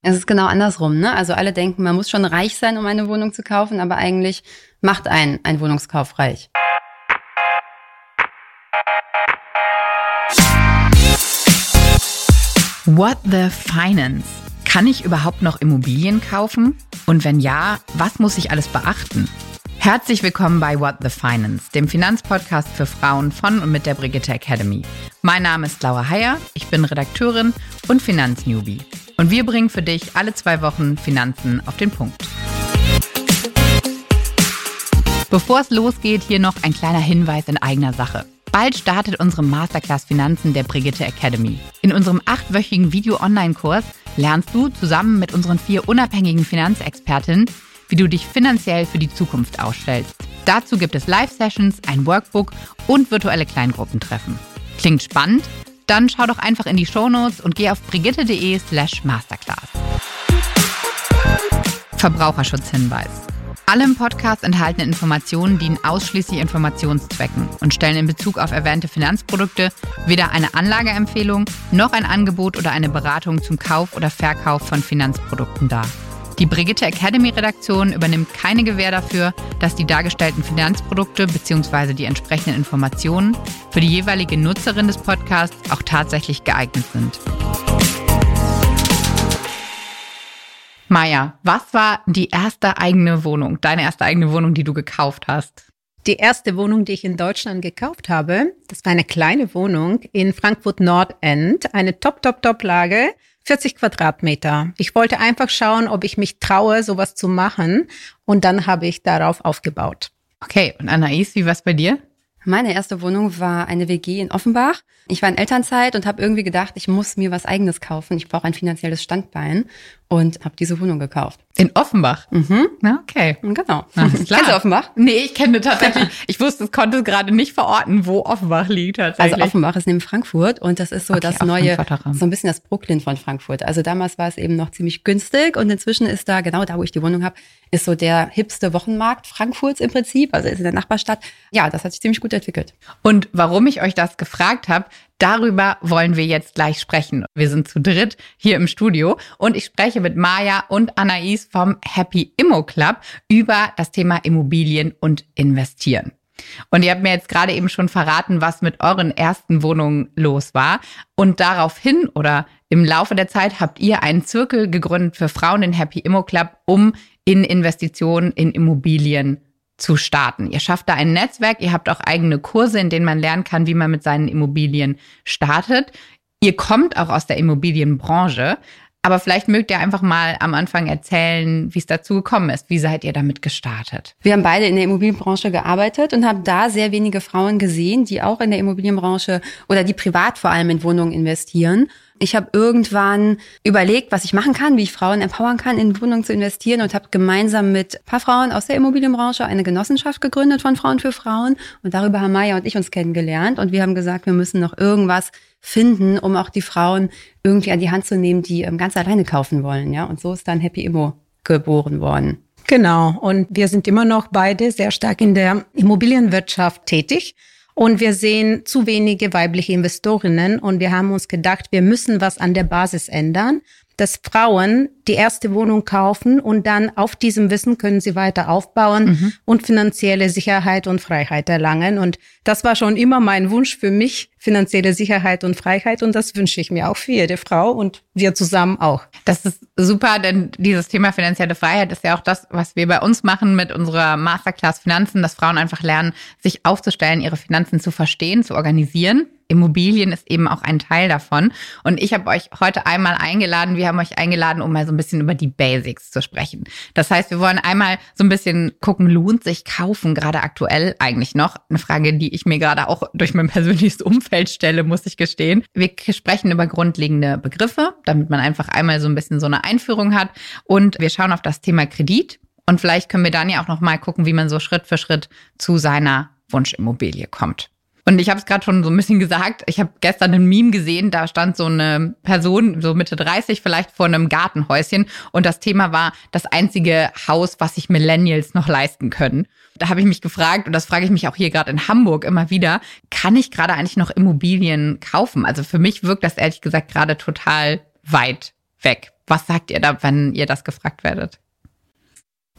Es ist genau andersrum, ne? Also alle denken, man muss schon reich sein, um eine Wohnung zu kaufen, aber eigentlich macht einen ein Wohnungskauf reich. What the Finance? Kann ich überhaupt noch Immobilien kaufen? Und wenn ja, was muss ich alles beachten? Herzlich willkommen bei What the Finance, dem Finanzpodcast für Frauen von und mit der Brigitte Academy. Mein Name ist Laura Heyer, ich bin Redakteurin und Finanznewbie. Und wir bringen für dich alle zwei Wochen Finanzen auf den Punkt. Bevor es losgeht, hier noch ein kleiner Hinweis in eigener Sache. Bald startet unsere Masterclass Finanzen der Brigitte Academy. In unserem achtwöchigen Video-Online-Kurs lernst du zusammen mit unseren vier unabhängigen Finanzexpertinnen, wie du dich finanziell für die Zukunft ausstellst. Dazu gibt es Live-Sessions, ein Workbook und virtuelle Kleingruppentreffen. Klingt spannend? Dann schau doch einfach in die Shownotes und geh auf brigitte.de slash masterclass. Verbraucherschutzhinweis. Alle im Podcast enthaltenen Informationen dienen ausschließlich Informationszwecken und stellen in Bezug auf erwähnte Finanzprodukte weder eine Anlageempfehlung noch ein Angebot oder eine Beratung zum Kauf oder Verkauf von Finanzprodukten dar. Die Brigitte Academy Redaktion übernimmt keine Gewähr dafür, dass die dargestellten Finanzprodukte bzw. die entsprechenden Informationen für die jeweilige Nutzerin des Podcasts auch tatsächlich geeignet sind. Maja, was war die erste eigene Wohnung, deine erste eigene Wohnung, die du gekauft hast? Die erste Wohnung, die ich in Deutschland gekauft habe, das war eine kleine Wohnung in Frankfurt Nordend, eine Top-Top-Top-Lage 40 Quadratmeter. Ich wollte einfach schauen, ob ich mich traue, sowas zu machen. Und dann habe ich darauf aufgebaut. Okay, und Anais, wie war's bei dir? Meine erste Wohnung war eine WG in Offenbach. Ich war in Elternzeit und habe irgendwie gedacht, ich muss mir was eigenes kaufen. Ich brauche ein finanzielles Standbein und habe diese Wohnung gekauft. In Offenbach? Mhm. Na, okay. Genau. Kennst du Offenbach? Nee, ich kenne tatsächlich. ich wusste, es konnte gerade nicht verorten, wo Offenbach liegt tatsächlich. Also Offenbach ist neben Frankfurt und das ist so Okay, das neue, so ein bisschen das Brooklyn von Frankfurt. Also damals war es eben noch ziemlich günstig und inzwischen ist da, genau da, wo ich die Wohnung habe, ist so der hipste Wochenmarkt Frankfurts im Prinzip, also ist in der Nachbarstadt. Ja, das hat sich ziemlich gut entwickelt. Und warum ich euch das gefragt habe, darüber wollen wir jetzt gleich sprechen. Wir sind zu dritt hier im Studio und ich spreche mit Maja und Anais vom Happy Immo Club über das Thema Immobilien und Investieren. Und ihr habt mir jetzt gerade eben schon verraten, was mit euren ersten Wohnungen los war. Und daraufhin oder im Laufe der Zeit habt ihr einen Zirkel gegründet für Frauen, den Happy Immo Club, um in Investitionen in Immobilien zu starten. Ihr schafft da ein Netzwerk, ihr habt auch eigene Kurse, in denen man lernen kann, wie man mit seinen Immobilien startet. Ihr kommt auch aus der Immobilienbranche, aber vielleicht mögt ihr einfach mal am Anfang erzählen, wie es dazu gekommen ist. Wie seid ihr damit gestartet? Wir haben beide in der Immobilienbranche gearbeitet und haben da sehr wenige Frauen gesehen, die auch in der Immobilienbranche oder die privat vor allem in Wohnungen investieren. Ich habe irgendwann überlegt, was ich machen kann, wie ich Frauen empowern kann, in Wohnungen zu investieren und habe gemeinsam mit ein paar Frauen aus der Immobilienbranche eine Genossenschaft gegründet von Frauen für Frauen. Und darüber haben Maya und ich uns kennengelernt. Und wir haben gesagt, wir müssen noch irgendwas finden, um auch die Frauen irgendwie an die Hand zu nehmen, die ähm, ganz alleine kaufen wollen. Ja, und so ist dann Happy Immo geboren worden. Genau. Und wir sind immer noch beide sehr stark in der Immobilienwirtschaft tätig. Und wir sehen zu wenige weibliche Investorinnen. Und wir haben uns gedacht, wir müssen was an der Basis ändern, dass Frauen die erste Wohnung kaufen und dann auf diesem Wissen können sie weiter aufbauen und finanzielle Sicherheit und Freiheit erlangen. Und das war schon immer mein Wunsch für mich, finanzielle Sicherheit und Freiheit. Und das wünsche ich mir auch für jede Frau und wir zusammen auch. Das ist super, denn dieses Thema finanzielle Freiheit ist ja auch das, was wir bei uns machen mit unserer Masterclass Finanzen, dass Frauen einfach lernen, sich aufzustellen, ihre Finanzen zu verstehen, zu organisieren. Immobilien ist eben auch ein Teil davon. Und ich habe euch heute einmal eingeladen, wir haben euch eingeladen, um mal so ein bisschen über die Basics zu sprechen. Das heißt, wir wollen einmal so ein bisschen gucken, lohnt sich kaufen gerade aktuell eigentlich noch? Eine Frage, die ich mir gerade auch durch mein persönliches Umfeld stelle, muss ich gestehen. Wir sprechen über grundlegende Begriffe, damit man einfach einmal so ein bisschen so eine Einführung hat. Und wir schauen auf das Thema Kredit. Und vielleicht können wir dann ja auch noch mal gucken, wie man so Schritt für Schritt zu seiner Wunschimmobilie kommt. Und ich habe es gerade schon so ein bisschen gesagt. Ich habe gestern ein Meme gesehen, da stand so eine Person, so Mitte 30 vielleicht, vor einem Gartenhäuschen. Und das Thema war das einzige Haus, was sich Millennials noch leisten können. Da habe ich mich gefragt, und das frage ich mich auch hier gerade in Hamburg immer wieder, kann ich gerade eigentlich noch Immobilien kaufen? Also für mich wirkt das ehrlich gesagt gerade total weit weg. Was sagt ihr da, wenn ihr das gefragt werdet?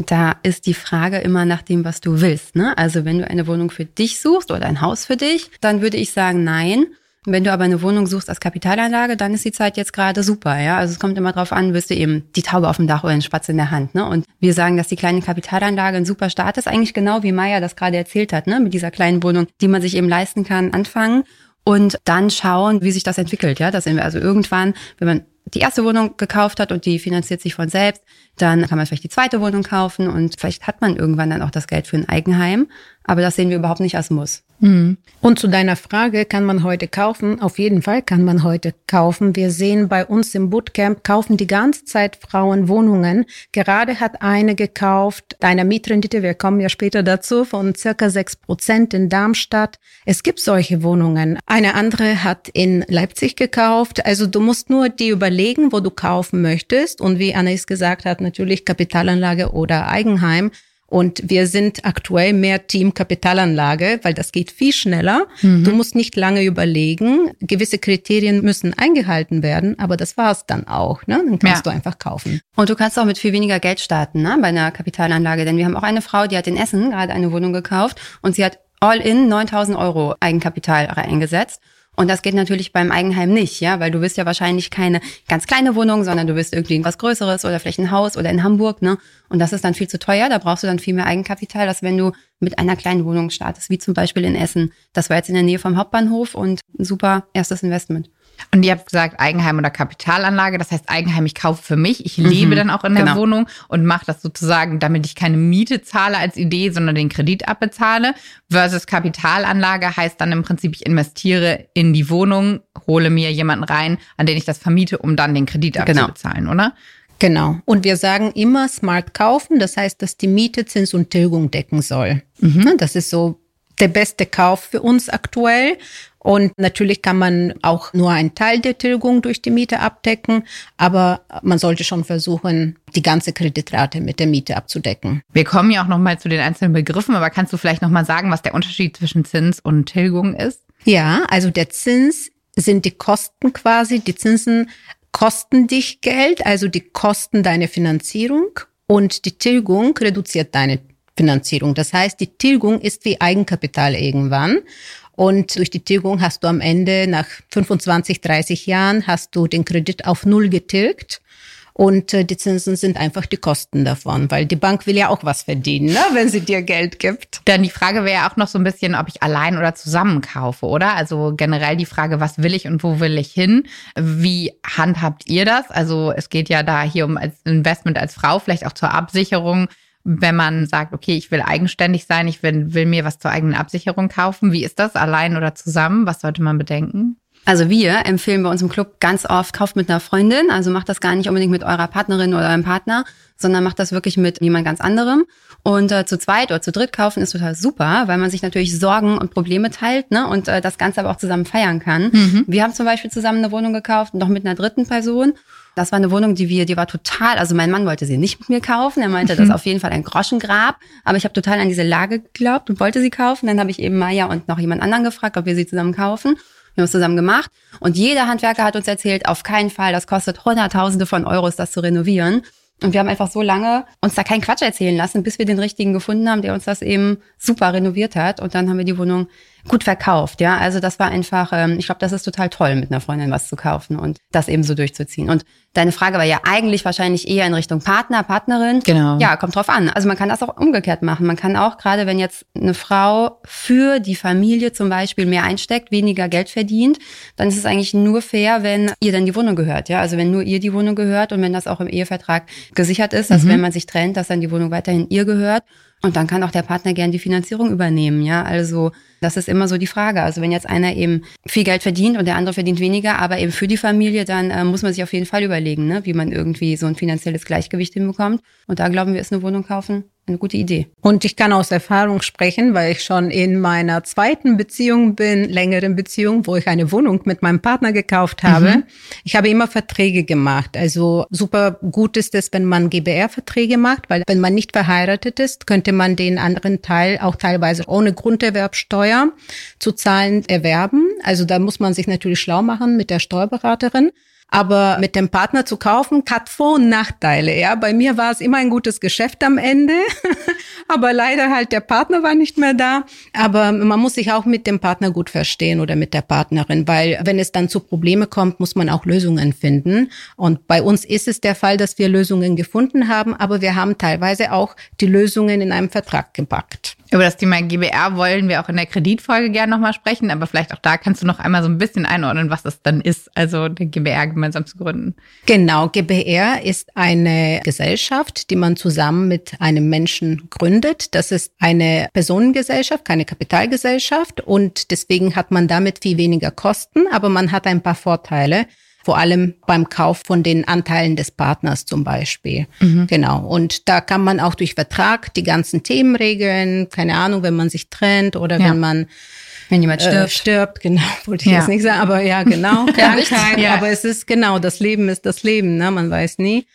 Da ist die Frage immer nach dem, was du willst. Ne? Also wenn du eine Wohnung für dich suchst oder ein Haus für dich, dann würde ich sagen, nein. Wenn du aber eine Wohnung suchst als Kapitalanlage, dann ist die Zeit jetzt gerade super, ja. Also es kommt immer drauf an, wirst du eben die Taube auf dem Dach oder den Spatz in der Hand, ne? Und wir sagen, dass die kleine Kapitalanlage ein super Start ist, eigentlich genau wie Maya das gerade erzählt hat, ne? Mit dieser kleinen Wohnung, die man sich eben leisten kann, anfangen und dann schauen, wie sich das entwickelt, ja. Das sind wir also irgendwann, wenn man die erste Wohnung gekauft hat und die finanziert sich von selbst, dann kann man vielleicht die zweite Wohnung kaufen und vielleicht hat man irgendwann dann auch das Geld für ein Eigenheim. Aber das sehen wir überhaupt nicht als Muss. Mhm. Und zu deiner Frage, kann man heute kaufen? Auf jeden Fall kann man heute kaufen. Wir sehen bei uns im Bootcamp, kaufen die ganze Zeit Frauen Wohnungen. Gerade hat eine gekauft, deiner Mietrendite, wir kommen ja später dazu, von circa sechs Prozent in Darmstadt. Es gibt solche Wohnungen. Eine andere hat in Leipzig gekauft. Also du musst nur die überlegen, wo du kaufen möchtest. Und wie Anais gesagt hat, natürlich Kapitalanlage oder Eigenheim. Und wir sind aktuell mehr Team Kapitalanlage, weil das geht viel schneller. Mhm. Du musst nicht lange überlegen. Gewisse Kriterien müssen eingehalten werden, aber das war's dann auch. Ne? Dann kannst ja. du einfach kaufen. Und du kannst auch mit viel weniger Geld starten ne? bei einer Kapitalanlage. Denn wir haben auch eine Frau, die hat in Essen gerade eine Wohnung gekauft und sie hat all in 9000 Euro Eigenkapital eingesetzt. Und das geht natürlich beim Eigenheim nicht, ja, weil du wirst ja wahrscheinlich keine ganz kleine Wohnung, sondern du wirst irgendwie was Größeres oder vielleicht ein Haus oder in Hamburg, ne? Und das ist dann viel zu teuer. Da brauchst du dann viel mehr Eigenkapital, als wenn du mit einer kleinen Wohnung startest, wie zum Beispiel in Essen. Das war jetzt in der Nähe vom Hauptbahnhof und ein super erstes Investment. Und ihr habt gesagt Eigenheim oder Kapitalanlage. Das heißt Eigenheim, ich kaufe für mich. Ich lebe mhm, dann auch in der genau. Wohnung und mache das sozusagen, damit ich keine Miete zahle als Idee, sondern den Kredit abbezahle. Versus Kapitalanlage heißt dann im Prinzip, ich investiere in die Wohnung, hole mir jemanden rein, an den ich das vermiete, um dann den Kredit genau. abzubezahlen, oder? Genau. Und wir sagen immer smart kaufen. Das heißt, dass die Miete Zins und Tilgung decken soll. Mhm. Das ist so der beste Kauf für uns aktuell. Und natürlich kann man auch nur einen Teil der Tilgung durch die Miete abdecken, aber man sollte schon versuchen, die ganze Kreditrate mit der Miete abzudecken. Wir kommen ja auch noch mal zu den einzelnen Begriffen, aber kannst du vielleicht noch mal sagen, was der Unterschied zwischen Zins und Tilgung ist? Ja, also der Zins sind die Kosten quasi, die Zinsen kosten dich Geld, also die kosten deine Finanzierung und die Tilgung reduziert deine Finanzierung. Das heißt, die Tilgung ist wie Eigenkapital irgendwann. Und durch die Tilgung hast du am Ende nach 25, 30 Jahren hast du den Kredit auf Null getilgt. Und äh, die Zinsen sind einfach die Kosten davon, weil die Bank will ja auch was verdienen, ne, wenn sie dir Geld gibt. Dann die Frage wäre ja auch noch so ein bisschen, ob ich allein oder zusammen kaufe, oder? Also generell die Frage, was will ich und wo will ich hin? Wie handhabt ihr das? Also es geht ja da hier um als Investment als Frau, vielleicht auch zur Absicherung wenn man sagt, okay, ich will eigenständig sein, ich will, will mir was zur eigenen Absicherung kaufen. Wie ist das, allein oder zusammen? Was sollte man bedenken? Also wir empfehlen bei uns im Club ganz oft, kauft mit einer Freundin. Also macht das gar nicht unbedingt mit eurer Partnerin oder eurem Partner, sondern macht das wirklich mit jemand ganz anderem. Und äh, zu zweit oder zu dritt kaufen ist total super, weil man sich natürlich Sorgen und Probleme teilt ne? und äh, das Ganze aber auch zusammen feiern kann. Mhm. Wir haben zum Beispiel zusammen eine Wohnung gekauft, noch mit einer dritten Person. Das war eine Wohnung, die wir, die war total, also mein Mann wollte sie nicht mit mir kaufen. Er meinte, das ist auf jeden Fall ein Groschengrab. Aber ich habe total an diese Lage geglaubt und wollte sie kaufen. Dann habe ich eben Maya und noch jemand anderen gefragt, ob wir sie zusammen kaufen. Wir haben es zusammen gemacht. Und jeder Handwerker hat uns erzählt, auf keinen Fall, das kostet Hunderttausende von Euros, das zu renovieren. Und wir haben einfach so lange uns da keinen Quatsch erzählen lassen, bis wir den richtigen gefunden haben, der uns das eben super renoviert hat. Und dann haben wir die Wohnung gut verkauft. Ja, also das war einfach, ähm, ich glaube, das ist total toll, mit einer Freundin was zu kaufen und das eben so durchzuziehen. Und deine Frage war ja eigentlich wahrscheinlich eher in Richtung Partner, Partnerin. Genau. Ja, kommt drauf an. Also man kann das auch umgekehrt machen. Man kann auch, gerade wenn jetzt eine Frau für die Familie zum Beispiel mehr einsteckt, weniger Geld verdient, dann ist es eigentlich nur fair, wenn ihr dann die Wohnung gehört. Ja, also wenn nur ihr die Wohnung gehört und wenn das auch im Ehevertrag gesichert ist, dass mhm. wenn man sich trennt, dass dann die Wohnung weiterhin ihr gehört. Und dann kann auch der Partner gern die Finanzierung übernehmen. Ja, also das ist immer so die Frage. Also wenn jetzt einer eben viel Geld verdient und der andere verdient weniger, aber eben für die Familie, dann äh, muss man sich auf jeden Fall überlegen, ne, wie man irgendwie so ein finanzielles Gleichgewicht hinbekommt. Und da glauben wir, ist eine Wohnung kaufen eine gute Idee. Und ich kann aus Erfahrung sprechen, weil ich schon in meiner zweiten Beziehung bin, längeren Beziehung, wo ich eine Wohnung mit meinem Partner gekauft habe. Mhm. Ich habe immer Verträge gemacht. Also super gut ist es, wenn man GBR-Verträge macht, weil wenn man nicht verheiratet ist, könnte man den anderen Teil auch teilweise ohne Grunderwerbsteuer zu zahlen erwerben. Also da muss man sich natürlich schlau machen mit der Steuerberaterin. Aber mit dem Partner zu kaufen, hat Vor- und Nachteile. Ja, bei mir war es immer ein gutes Geschäft am Ende, aber leider halt der Partner war nicht mehr da. Aber man muss sich auch mit dem Partner gut verstehen oder mit der Partnerin, weil wenn es dann zu Probleme kommt, muss man auch Lösungen finden. Und bei uns ist es der Fall, dass wir Lösungen gefunden haben, aber wir haben teilweise auch die Lösungen in einem Vertrag gepackt. Über das Thema GBR wollen wir auch in der Kreditfolge gerne nochmal sprechen, aber vielleicht auch da kannst du noch einmal so ein bisschen einordnen, was das dann ist, also der GBR gemeinsam zu gründen. Genau, GBR ist eine Gesellschaft, die man zusammen mit einem Menschen gründet. Das ist eine Personengesellschaft, keine Kapitalgesellschaft und deswegen hat man damit viel weniger Kosten, aber man hat ein paar Vorteile vor allem beim Kauf von den Anteilen des Partners zum Beispiel. Mhm. Genau. Und da kann man auch durch Vertrag die ganzen Themen regeln. Keine Ahnung, wenn man sich trennt oder ja. wenn man wenn jemand stirbt. Äh, stirbt, genau, wollte ich ja. jetzt nicht sagen, aber ja, genau, Krankheit. ja. Aber es ist genau, das Leben ist das Leben, ne? man weiß nie.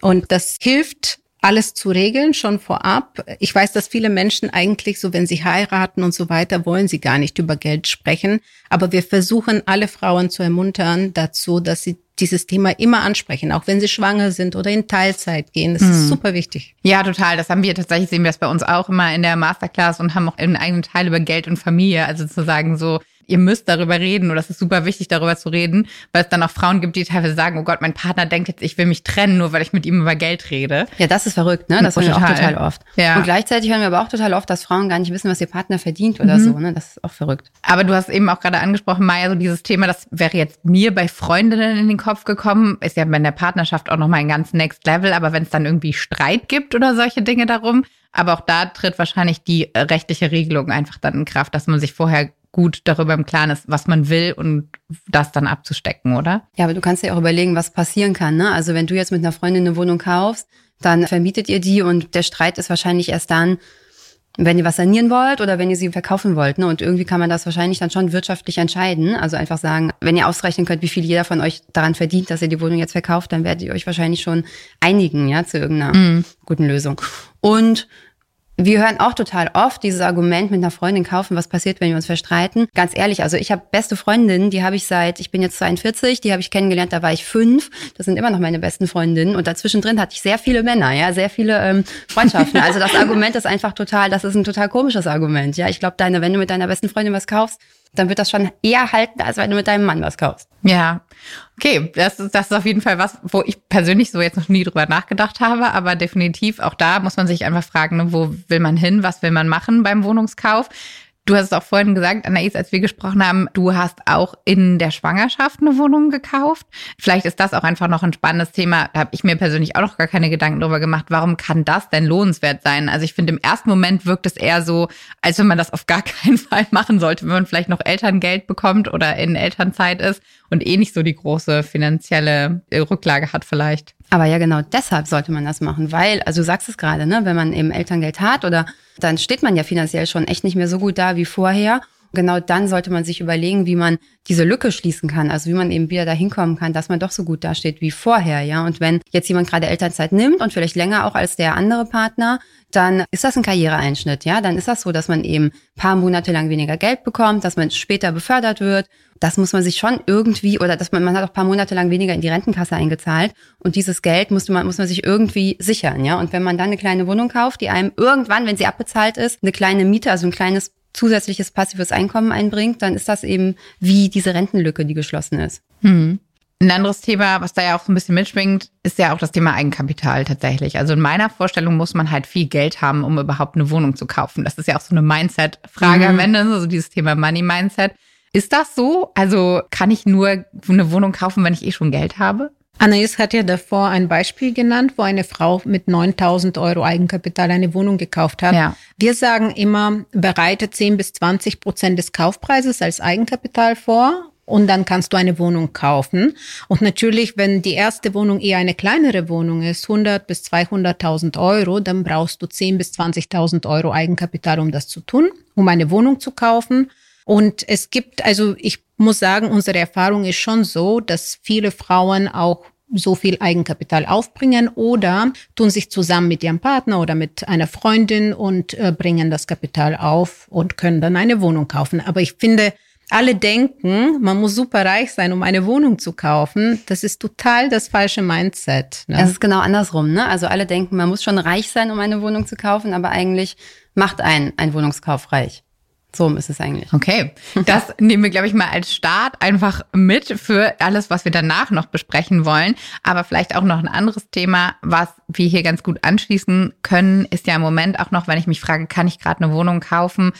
Und das hilft alles zu regeln, schon vorab. Ich weiß, dass viele Menschen eigentlich so, wenn sie heiraten und so weiter, wollen sie gar nicht über Geld sprechen. Aber wir versuchen, alle Frauen zu ermuntern dazu, dass sie dieses Thema immer ansprechen, auch wenn sie schwanger sind oder in Teilzeit gehen. Das hm. ist super wichtig. Ja, total. Das haben wir tatsächlich, sehen wir das bei uns auch immer in der Masterclass und haben auch einen eigenen Teil über Geld und Familie. Also zu sagen so, ihr müsst darüber reden oder es ist super wichtig, darüber zu reden, weil es dann auch Frauen gibt, die teilweise sagen, oh Gott, mein Partner denkt jetzt, ich will mich trennen, nur weil ich mit ihm über Geld rede. Ja, das ist verrückt, ne? Das hören wir auch total oft. Ja. Und gleichzeitig hören wir aber auch total oft, dass Frauen gar nicht wissen, was ihr Partner verdient oder mhm. so, ne? Das ist auch verrückt. Aber du hast eben auch gerade angesprochen, Maya, so dieses Thema, das wäre jetzt mir bei Freundinnen in den Kopf gekommen, ist ja bei der Partnerschaft auch nochmal ein ganz Next Level, aber wenn es dann irgendwie Streit gibt oder solche Dinge darum, aber auch da tritt wahrscheinlich die rechtliche Regelung einfach dann in Kraft, dass man sich vorher gut darüber im Klaren ist, was man will und das dann abzustecken, oder? Ja, aber du kannst ja auch überlegen, was passieren kann. Ne? Also wenn du jetzt mit einer Freundin eine Wohnung kaufst, dann vermietet ihr die und der Streit ist wahrscheinlich erst dann, wenn ihr was sanieren wollt oder wenn ihr sie verkaufen wollt. Ne? Und irgendwie kann man das wahrscheinlich dann schon wirtschaftlich entscheiden. Also einfach sagen, wenn ihr ausrechnen könnt, wie viel jeder von euch daran verdient, dass ihr die Wohnung jetzt verkauft, dann werdet ihr euch wahrscheinlich schon einigen, ja, zu irgendeiner mm. guten Lösung. Und wir hören auch total oft dieses Argument mit einer Freundin kaufen, was passiert, wenn wir uns verstreiten. Ganz ehrlich, also ich habe beste Freundinnen, die habe ich seit, ich bin jetzt 42, die habe ich kennengelernt, da war ich fünf. Das sind immer noch meine besten Freundinnen. Und dazwischen drin hatte ich sehr viele Männer, ja, sehr viele ähm, Freundschaften. Also das Argument ist einfach total, das ist ein total komisches Argument. Ja, ich glaube, deine, wenn du mit deiner besten Freundin was kaufst, dann wird das schon eher halten, als wenn du mit deinem Mann was kaufst. Ja, okay, das ist, das ist auf jeden Fall was, wo ich persönlich so jetzt noch nie drüber nachgedacht habe, aber definitiv auch da muss man sich einfach fragen, ne, wo will man hin, was will man machen beim Wohnungskauf. Du hast es auch vorhin gesagt, Anais, als wir gesprochen haben, du hast auch in der Schwangerschaft eine Wohnung gekauft. Vielleicht ist das auch einfach noch ein spannendes Thema. Da habe ich mir persönlich auch noch gar keine Gedanken drüber gemacht. Warum kann das denn lohnenswert sein? Also ich finde, im ersten Moment wirkt es eher so, als wenn man das auf gar keinen Fall machen sollte, wenn man vielleicht noch Elterngeld bekommt oder in Elternzeit ist und eh nicht so die große finanzielle Rücklage hat vielleicht. Aber ja, genau deshalb sollte man das machen, weil, also du sagst es gerade, ne, wenn man eben Elterngeld hat oder dann steht man ja finanziell schon echt nicht mehr so gut da wie vorher. Genau dann sollte man sich überlegen, wie man diese Lücke schließen kann, also wie man eben wieder dahin kommen kann, dass man doch so gut dasteht wie vorher, ja. Und wenn jetzt jemand gerade Elternzeit nimmt und vielleicht länger auch als der andere Partner, dann ist das ein Karriereeinschnitt, ja. Dann ist das so, dass man eben paar Monate lang weniger Geld bekommt, dass man später befördert wird das muss man sich schon irgendwie, oder dass man, man hat auch paar Monate lang weniger in die Rentenkasse eingezahlt und dieses Geld muss man, muss man sich irgendwie sichern, ja. Und wenn man dann eine kleine Wohnung kauft, die einem irgendwann, wenn sie abbezahlt ist, eine kleine Miete, also ein kleines zusätzliches passives Einkommen einbringt, dann ist das eben wie diese Rentenlücke, die geschlossen ist. Hm. Ein anderes Thema, was da ja auch so ein bisschen mitschwingt, ist ja auch das Thema Eigenkapital tatsächlich. Also in meiner Vorstellung muss man halt viel Geld haben, um überhaupt eine Wohnung zu kaufen. Das ist ja auch so eine Mindset-Frage mhm. am Ende, so dieses Thema Money-Mindset. Ist das so? Also kann ich nur eine Wohnung kaufen, wenn ich eh schon Geld habe? Anais hat ja davor ein Beispiel genannt, wo eine Frau mit 9000 Euro Eigenkapital eine Wohnung gekauft hat. Ja. Wir sagen immer, bereite 10 bis 20 Prozent des Kaufpreises als Eigenkapital vor und dann kannst du eine Wohnung kaufen. Und natürlich, wenn die erste Wohnung eher eine kleinere Wohnung ist, 100 bis 200.000 Euro, dann brauchst du 10 bis 20.000 Euro Eigenkapital, um das zu tun, um eine Wohnung zu kaufen. Und es gibt, also ich muss sagen, unsere Erfahrung ist schon so, dass viele Frauen auch so viel Eigenkapital aufbringen oder tun sich zusammen mit ihrem Partner oder mit einer Freundin und äh, bringen das Kapital auf und können dann eine Wohnung kaufen. Aber ich finde, Alle denken, man muss super reich sein, um eine Wohnung zu kaufen. Das ist total das falsche Mindset. Ne? Es ist genau andersrum. Ne? Also alle denken, man muss schon reich sein, um eine Wohnung zu kaufen, aber eigentlich macht ein ein Wohnungskauf reich. So ist es eigentlich. Okay, das nehmen wir, glaube ich, mal als Start einfach mit für alles, was wir danach noch besprechen wollen. Aber vielleicht auch noch ein anderes Thema, was wir hier ganz gut anschließen können, ist ja im Moment auch noch, wenn ich mich frage, kann ich gerade eine Wohnung kaufen?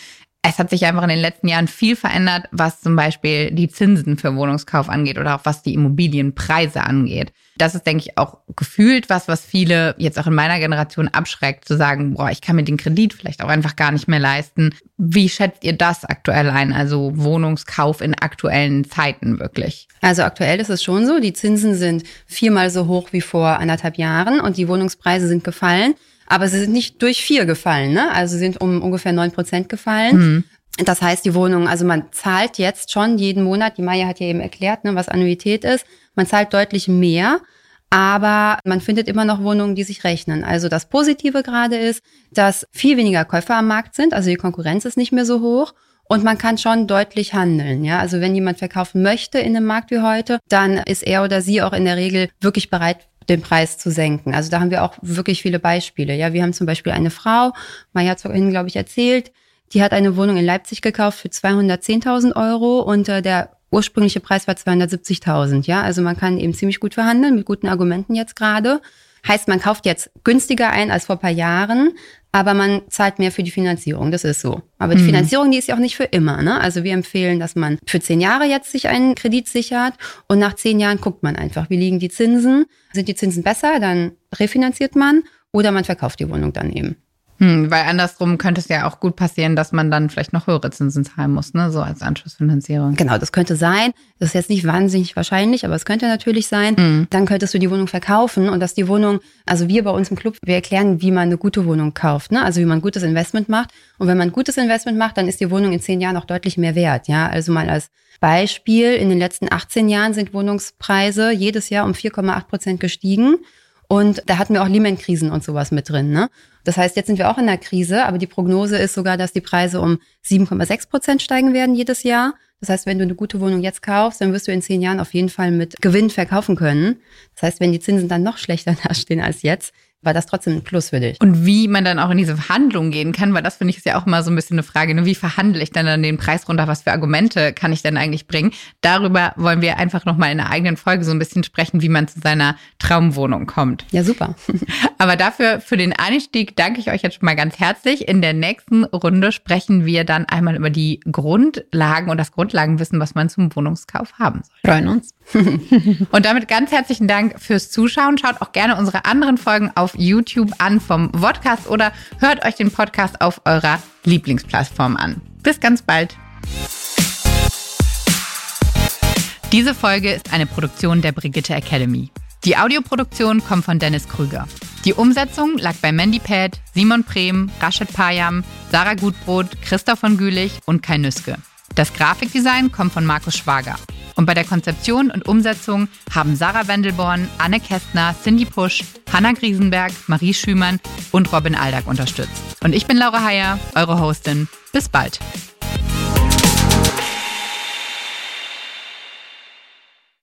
Es hat sich einfach in den letzten Jahren viel verändert, was zum Beispiel die Zinsen für Wohnungskauf angeht oder auch was die Immobilienpreise angeht. Das ist, denke ich, auch gefühlt was, was viele jetzt auch in meiner Generation abschreckt, zu sagen, boah, ich kann mir den Kredit vielleicht auch einfach gar nicht mehr leisten. Wie schätzt ihr das aktuell ein? Also Wohnungskauf in aktuellen Zeiten wirklich? Also aktuell ist es schon so, die Zinsen sind viermal so hoch wie vor anderthalb Jahren und die Wohnungspreise sind gefallen. Aber sie sind nicht durch vier gefallen, ne? Also sie sind um ungefähr neun Prozent gefallen. Mhm. Das heißt, die Wohnung, also man zahlt jetzt schon jeden Monat, die Maya hat ja eben erklärt, ne, was Annuität ist. Man zahlt deutlich mehr, aber man findet immer noch Wohnungen, die sich rechnen. Also das Positive gerade ist, dass viel weniger Käufer am Markt sind, also die Konkurrenz ist nicht mehr so hoch. Und man kann schon deutlich handeln, ja. Also wenn jemand verkaufen möchte in einem Markt wie heute, dann ist er oder sie auch in der Regel wirklich bereit, den Preis zu senken. Also da haben wir auch wirklich viele Beispiele. Ja, wir haben zum Beispiel eine Frau, Maya hat vorhin, glaube ich, erzählt, die hat eine Wohnung in Leipzig gekauft für 210.000 Euro und äh, der ursprüngliche Preis war 270.000. Ja, also man kann eben ziemlich gut verhandeln mit guten Argumenten jetzt gerade. Heißt, man kauft jetzt günstiger ein als vor paar Jahren, aber man zahlt mehr für die Finanzierung. Das ist so. Aber die mhm. Finanzierung, die ist ja auch nicht für immer. Ne? Also wir empfehlen, dass man für zehn Jahre jetzt sich einen Kredit sichert und nach zehn Jahren guckt man einfach, wie liegen die Zinsen. Sind die Zinsen besser, dann refinanziert man oder man verkauft die Wohnung dann eben. Hm, weil andersrum könnte es ja auch gut passieren, dass man dann vielleicht noch höhere Zinsen zahlen muss, ne? so als Anschlussfinanzierung. Genau, das könnte sein. Das ist jetzt nicht wahnsinnig wahrscheinlich, aber es könnte natürlich sein. Mhm. Dann könntest du die Wohnung verkaufen und dass die Wohnung, also wir bei uns im Club, wir erklären, wie man eine gute Wohnung kauft, ne? also wie man ein gutes Investment macht. Und wenn man ein gutes Investment macht, dann ist die Wohnung in zehn Jahren auch deutlich mehr wert. Ja, also mal als Beispiel, in den letzten 18 Jahren sind Wohnungspreise jedes Jahr um 4,8 Prozent gestiegen. Und da hatten wir auch Lehman-Krisen und sowas mit drin. Ne? Das heißt, jetzt sind wir auch in der Krise, aber die Prognose ist sogar, dass die Preise um 7,6 Prozent steigen werden jedes Jahr. Das heißt, wenn du eine gute Wohnung jetzt kaufst, dann wirst du in zehn Jahren auf jeden Fall mit Gewinn verkaufen können. Das heißt, wenn die Zinsen dann noch schlechter dastehen als jetzt, war das trotzdem ein Plus für dich. Und wie man dann auch in diese Verhandlungen gehen kann, weil das finde ich ist ja auch immer so ein bisschen eine Frage, ne? wie verhandle ich denn dann den Preis runter, was für Argumente kann ich denn eigentlich bringen? Darüber wollen wir einfach nochmal in einer eigenen Folge so ein bisschen sprechen, wie man zu seiner Traumwohnung kommt. Ja, super. Aber dafür, für den Einstieg danke ich euch jetzt schon mal ganz herzlich. In der nächsten Runde sprechen wir dann einmal über die Grundlagen und das Grundlagenwissen, was man zum Wohnungskauf haben soll. Freuen uns. und damit ganz herzlichen Dank fürs Zuschauen. Schaut auch gerne unsere anderen Folgen YouTube an vom Podcast oder hört euch den Podcast auf eurer Lieblingsplattform an. Bis ganz bald. Diese Folge ist eine Produktion der Brigitte Academy. Die Audioproduktion kommt von Dennis Krüger. Die Umsetzung lag bei Mandy Pad, Simon Prehm, Rashid Payam, Sarah Gutbrot, Christoph von Gülich und Kai Nüske. Das Grafikdesign kommt von Markus Schwager. Und bei der Konzeption und Umsetzung haben Sarah Wendelborn, Anne Kästner, Cindy Pusch, Hanna Griesenberg, Marie Schümann und Robin Aldag unterstützt. Und ich bin Laura Heyer, eure Hostin. Bis bald.